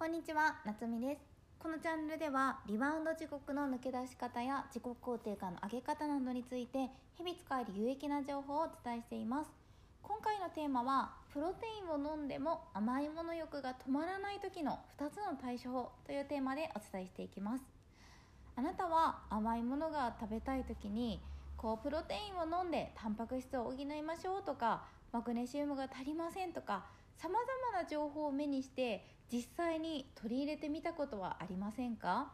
こんにちは、なつみです。このチャンネルではリバウンド時刻の抜け出し方や自己肯定感の上げ方などについて日々使える有益な情報をお伝えしています。今回のテーマはプロテインを飲んでも甘いもの欲が止まらない時の2つの対処法というテーマでお伝えしていきます。あなたは甘いものが食べたい時にこうプロテインを飲んでタンパク質を補いましょうとかマグネシウムが足りませんとかさまざまな情報を目にして実際に取り入れてみたことはありませんか？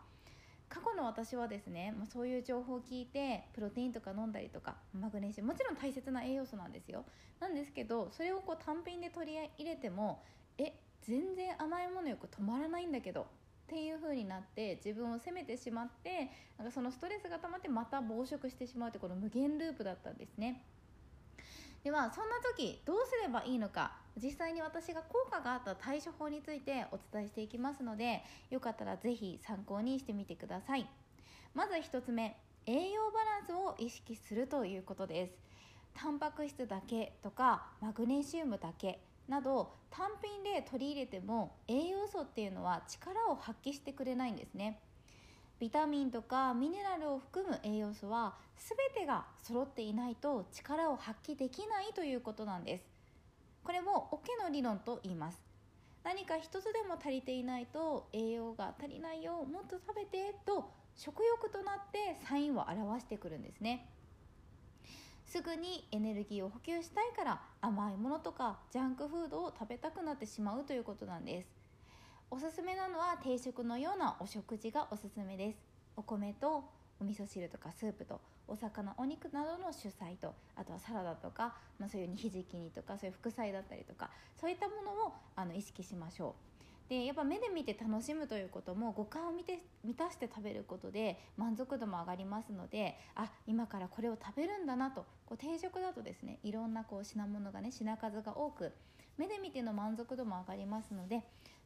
過去の私はですね、まあ、そういう情報を聞いてプロテインとか飲んだりとかマグネシウムもちろん大切な栄養素なんですよ。なんですけどそれをこう単品で取り入れてもえ全然甘いものよく止まらないんだけどっていう風になって自分を責めてしまってなんかそのストレスが溜まってまた暴食してしまうってこの無限ループだったんですね。ではそんな時どうすればいいのか？実際に私が効果があった対処法についてお伝えしていきますのでよかったら是非参考にしてみてください。まず1つ目栄養バランスを意識するということです。タンパク質だけとかマグネシウムだけなど単品で取り入れても栄養素っていうのは力を発揮してくれないんですね。ビタミンとかミネラルを含む栄養素は全てが揃っていないと力を発揮できないということなんです。これもオケの理論と言います。何か一つでも足りていないと栄養が足りないよもっと食べてと食欲となってサインを表してくるんですね。すぐにエネルギーを補給したいから甘いものとかジャンクフードを食べたくなってしまうということなんです。おすすめなのは定食のようなお食事がおすすめです。お米とお味噌汁とかスープとお魚お肉などの主菜とあとはサラダとか、まあ、そういうひじき煮とかそういう副菜だったりとかそういったものをあの意識しましょう。でやっぱ目で見て楽しむということも五感を見て満たして食べることで満足度も上がりますのであ今からこれを食べるんだなとこう定食だとですねいろんなこう品物がね品数が多く目で見ての満足度も上がりますので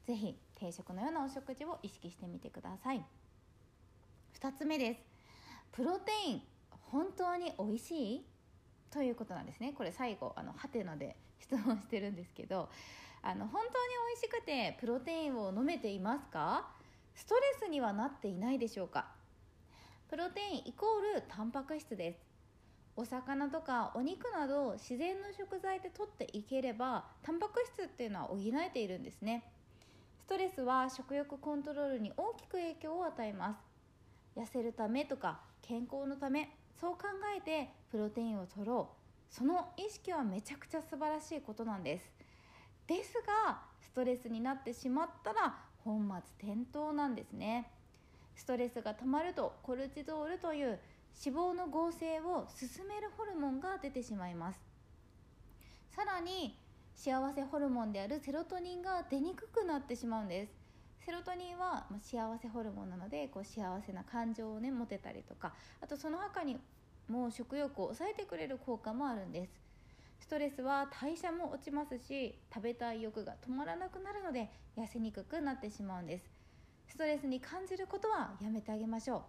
是非定食のようなお食事を意識してみてください。2つ目です。プロテイン本当に美味しい？ということなんですね。これ最後あのハテナで質問してるんですけどあの本当に美味しくてプロテインを飲めていますか？ストレスにはなっていないでしょうか？プロテインイコールタンパク質です。お魚とかお肉など自然の食材で取っていければタンパク質っていうのは補えているんですね。トレスは食欲コントロールに大きく影響を与えます。痩せるためとか健康のためそう考えてプロテインを取ろう。その意識はめちゃくちゃ素晴らしいことなんです。ですがストレスになってしまったら本末転倒なんですね。ストレスが溜まるとコルチゾールという脂肪の合成を進めるホルモンが出てしまいます。さらに幸せホルモンであるセロトニンが出にくくなってしまうんです。セロトニンは幸せホルモンなのでこう幸せな感情をね持てたりとかあとその他にも食欲を抑えてくれる効果もあるんです。ストレスは代謝も落ちますし食べたい欲が止まらなくなるので痩せにくくなってしまうんです。ストレスに感じることはやめてあげましょ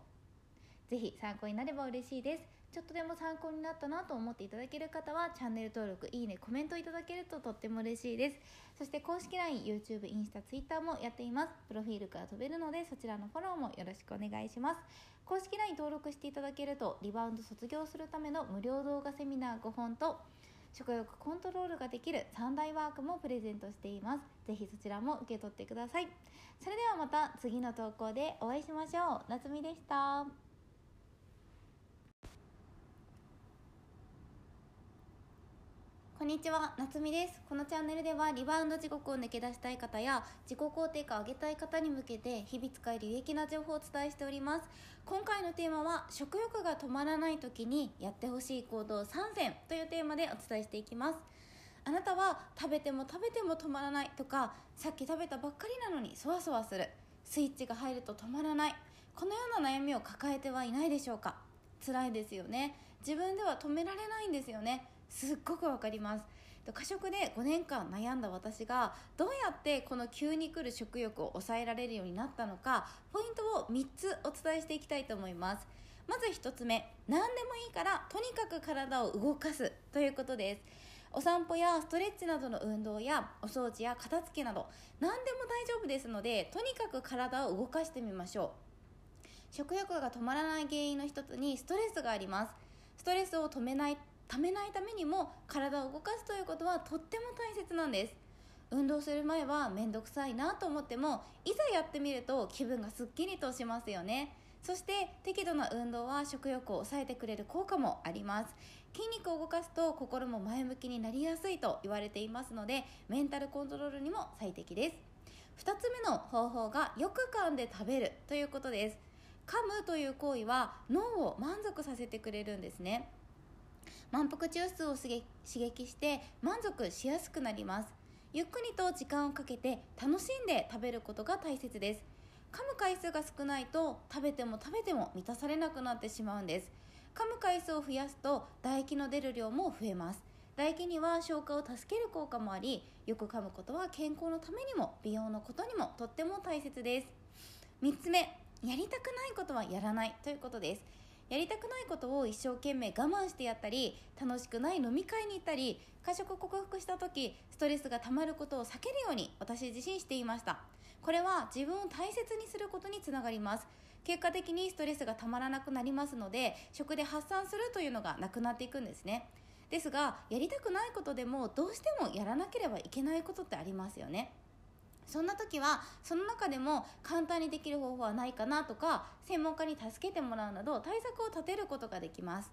う。ぜひ参考になれば嬉しいです。ちょっとでも参考になったなと思っていただける方はチャンネル登録いいねコメントいただけるととっても嬉しいです。そして公式 LINE、YouTube、インスタ、Twitter もやっています。プロフィールから飛べるのでそちらのフォローもよろしくお願いします。公式 LINE 登録していただけるとリバウンド卒業するための無料動画セミナー5本と食欲コントロールができる3大ワークもプレゼントしています。ぜひそちらも受け取ってください。それではまた次の投稿でお会いしましょう。夏美でした。こんにちは、なつみです。このチャンネルではリバウンド地獄を抜け出したい方や自己肯定感を上げたい方に向けて日々使える有益な情報をお伝えしております。今回のテーマは食欲が止まらない時にやってほしい行動3選というテーマでお伝えしていきます。あなたは食べても食べても止まらないとかさっき食べたばっかりなのにそわそわするスイッチが入ると止まらないこのような悩みを抱えてはいないでしょうか辛いですよね自分では止められないんですよねすっごくわかります。過食で5年間悩んだ私がどうやってこの急に来る食欲を抑えられるようになったのかポイントを3つお伝えしていきたいと思います。まず1つ目何でもいいからとにかく体を動かすということです。お散歩やストレッチなどの運動やお掃除や片付けなど何でも大丈夫ですのでとにかく体を動かしてみましょう。食欲が止まらない原因の一つにストレスがあります。ストレスを止めないためないためにも体を動かすということはとっても大切なんです。運動する前は面倒くさいなと思ってもいざやってみると気分がすっきりとしますよね。そして適度な運動は食欲を抑えてくれる効果もあります。筋肉を動かすと心も前向きになりやすいと言われていますのでメンタルコントロールにも最適です。2つ目の方法がよく噛んで食べるということです。噛むという行為は脳を満足させてくれるんですね。満腹中枢を刺激して満足しやすくなります。ゆっくりと時間をかけて楽しんで食べることが大切です。噛む回数が少ないと食べても食べても満たされなくなってしまうんです。噛む回数を増やすと唾液の出る量も増えます。唾液には消化を助ける効果もありよく噛むことは健康のためにも美容のことにもとっても大切です。3つ目やりたくないことはやらないということです。やりたくないことを一生懸命我慢してやったり楽しくない飲み会に行ったり過食を克服した時ストレスがたまることを避けるように私自身していました。これは自分を大切にすることにつながります。結果的にストレスがたまらなくなりますので食で発散するというのがなくなっていくんですね。ですがやりたくないことでもどうしてもやらなければいけないことってありますよね。そんな時はその中でも簡単にできる方法はないかなとか専門家に助けてもらうなど対策を立てることができます。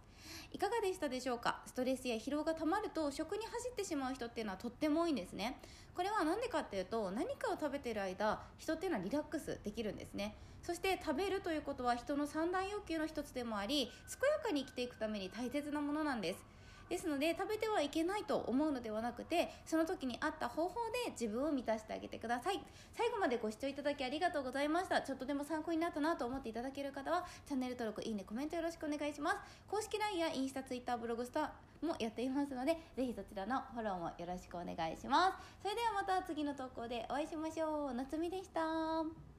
いかがでしたでしょうか？ストレスや疲労がたまると食に走ってしまう人っていうのはとっても多いんですね。これは何でかっていうと何かを食べてる間人っていうのはリラックスできるんですね。そして食べるということは人の三大欲求の一つでもあり健やかに生きていくために大切なものなんです。ですので食べてはいけないと思うのではなくてその時に合った方法で自分を満たしてあげてください。最後までご視聴いただきありがとうございました。ちょっとでも参考になったなと思っていただける方はチャンネル登録いいねコメントよろしくお願いします。公式 LINE やインスタ Twitter ブログスタもやっていますのでぜひそちらのフォローもよろしくお願いします。それではまた次の投稿でお会いしましょう。夏美でした。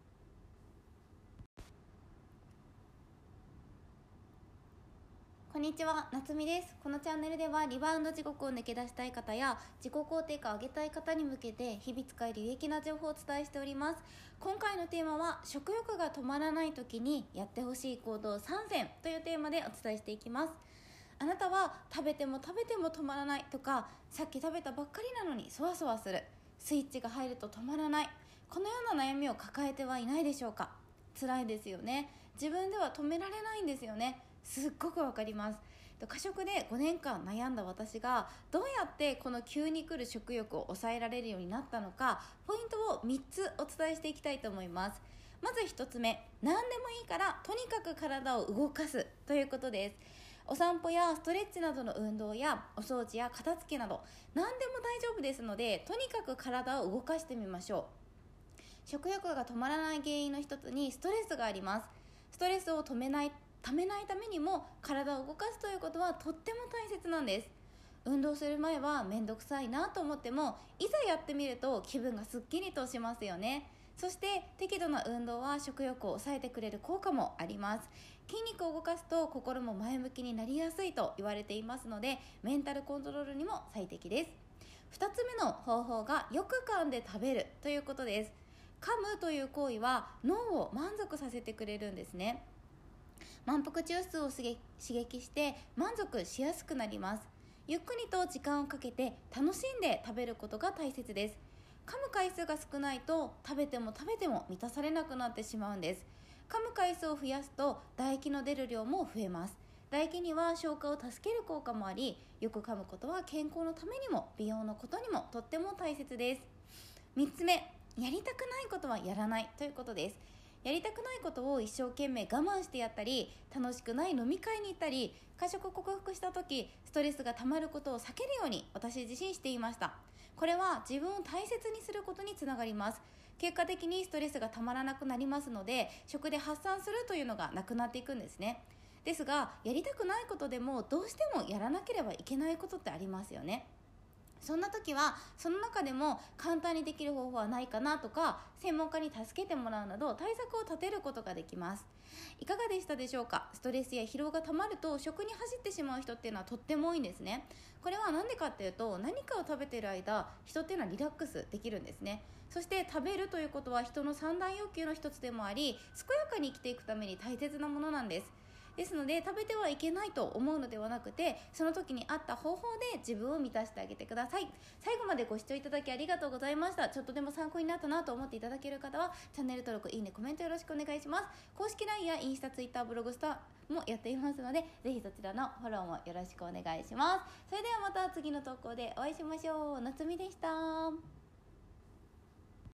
こんにちは、夏美です。このチャンネルではリバウンド地獄を抜け出したい方や自己肯定感を上げたい方に向けて日々使える有益な情報をお伝えしております。今回のテーマは食欲が止まらない時にやってほしい行動3選というテーマでお伝えしていきます。あなたは食べても食べても止まらないとかさっき食べたばっかりなのにそわそわするスイッチが入ると止まらないこのような悩みを抱えてはいないでしょうか辛いですよね自分では止められないんですよねすっごくわかります。過食で5年間悩んだ私がどうやってこの急に来る食欲を抑えられるようになったのかポイントを3つお伝えしていきたいと思います。まず1つ目何でもいいからとにかく体を動かすということです。お散歩やストレッチなどの運動やお掃除や片付けなど何でも大丈夫ですのでとにかく体を動かしてみましょう。食欲が止まらない原因の一つにストレスがあります。ストレスを止めないためないためにも体を動かすということはとっても大切なんです。運動する前は面倒くさいなと思ってもいざやってみると気分がすっきりとしますよね。そして適度な運動は食欲を抑えてくれる効果もあります。筋肉を動かすと心も前向きになりやすいと言われていますのでメンタルコントロールにも最適です。2つ目の方法がよく噛んで食べるということです。噛むという行為は脳を満足させてくれるんですね。満腹中枢を刺激して満足しやすくなります。ゆっくりと時間をかけて楽しんで食べることが大切です。噛む回数が少ないと食べても食べても満たされなくなってしまうんです。噛む回数を増やすと唾液の出る量も増えます。唾液には消化を助ける効果もありよく噛むことは健康のためにも美容のことにもとっても大切です。3つ目やりたくないことはやらないということです。やりたくないことを一生懸命我慢してやったり楽しくない飲み会に行ったり過食を克服した時ストレスがたまることを避けるように私自身していました。これは自分を大切にすることにつながります。結果的にストレスがたまらなくなりますので食で発散するというのがなくなっていくんですね。ですがやりたくないことでもどうしてもやらなければいけないことってありますよね。そんな時はその中でも簡単にできる方法はないかなとか専門家に助けてもらうなど対策を立てることができます。いかがでしたでしょうか？ストレスや疲労がたまると食に走ってしまう人っていうのはとっても多いんですね。これは何でかっていうと何かを食べてる間人っていうのはリラックスできるんですね。そして食べるということは人の三大欲求の一つでもあり健やかに生きていくために大切なものなんです。ですので食べてはいけないと思うのではなくてその時に合った方法で自分を満たしてあげてください。最後までご視聴いただきありがとうございました。ちょっとでも参考になったなと思っていただける方はチャンネル登録いいねコメントよろしくお願いします。公式 LINE やインスタ Twitter ブログスタもやっていますのでぜひそちらのフォローもよろしくお願いします。それではまた次の投稿でお会いしましょう。夏美でした。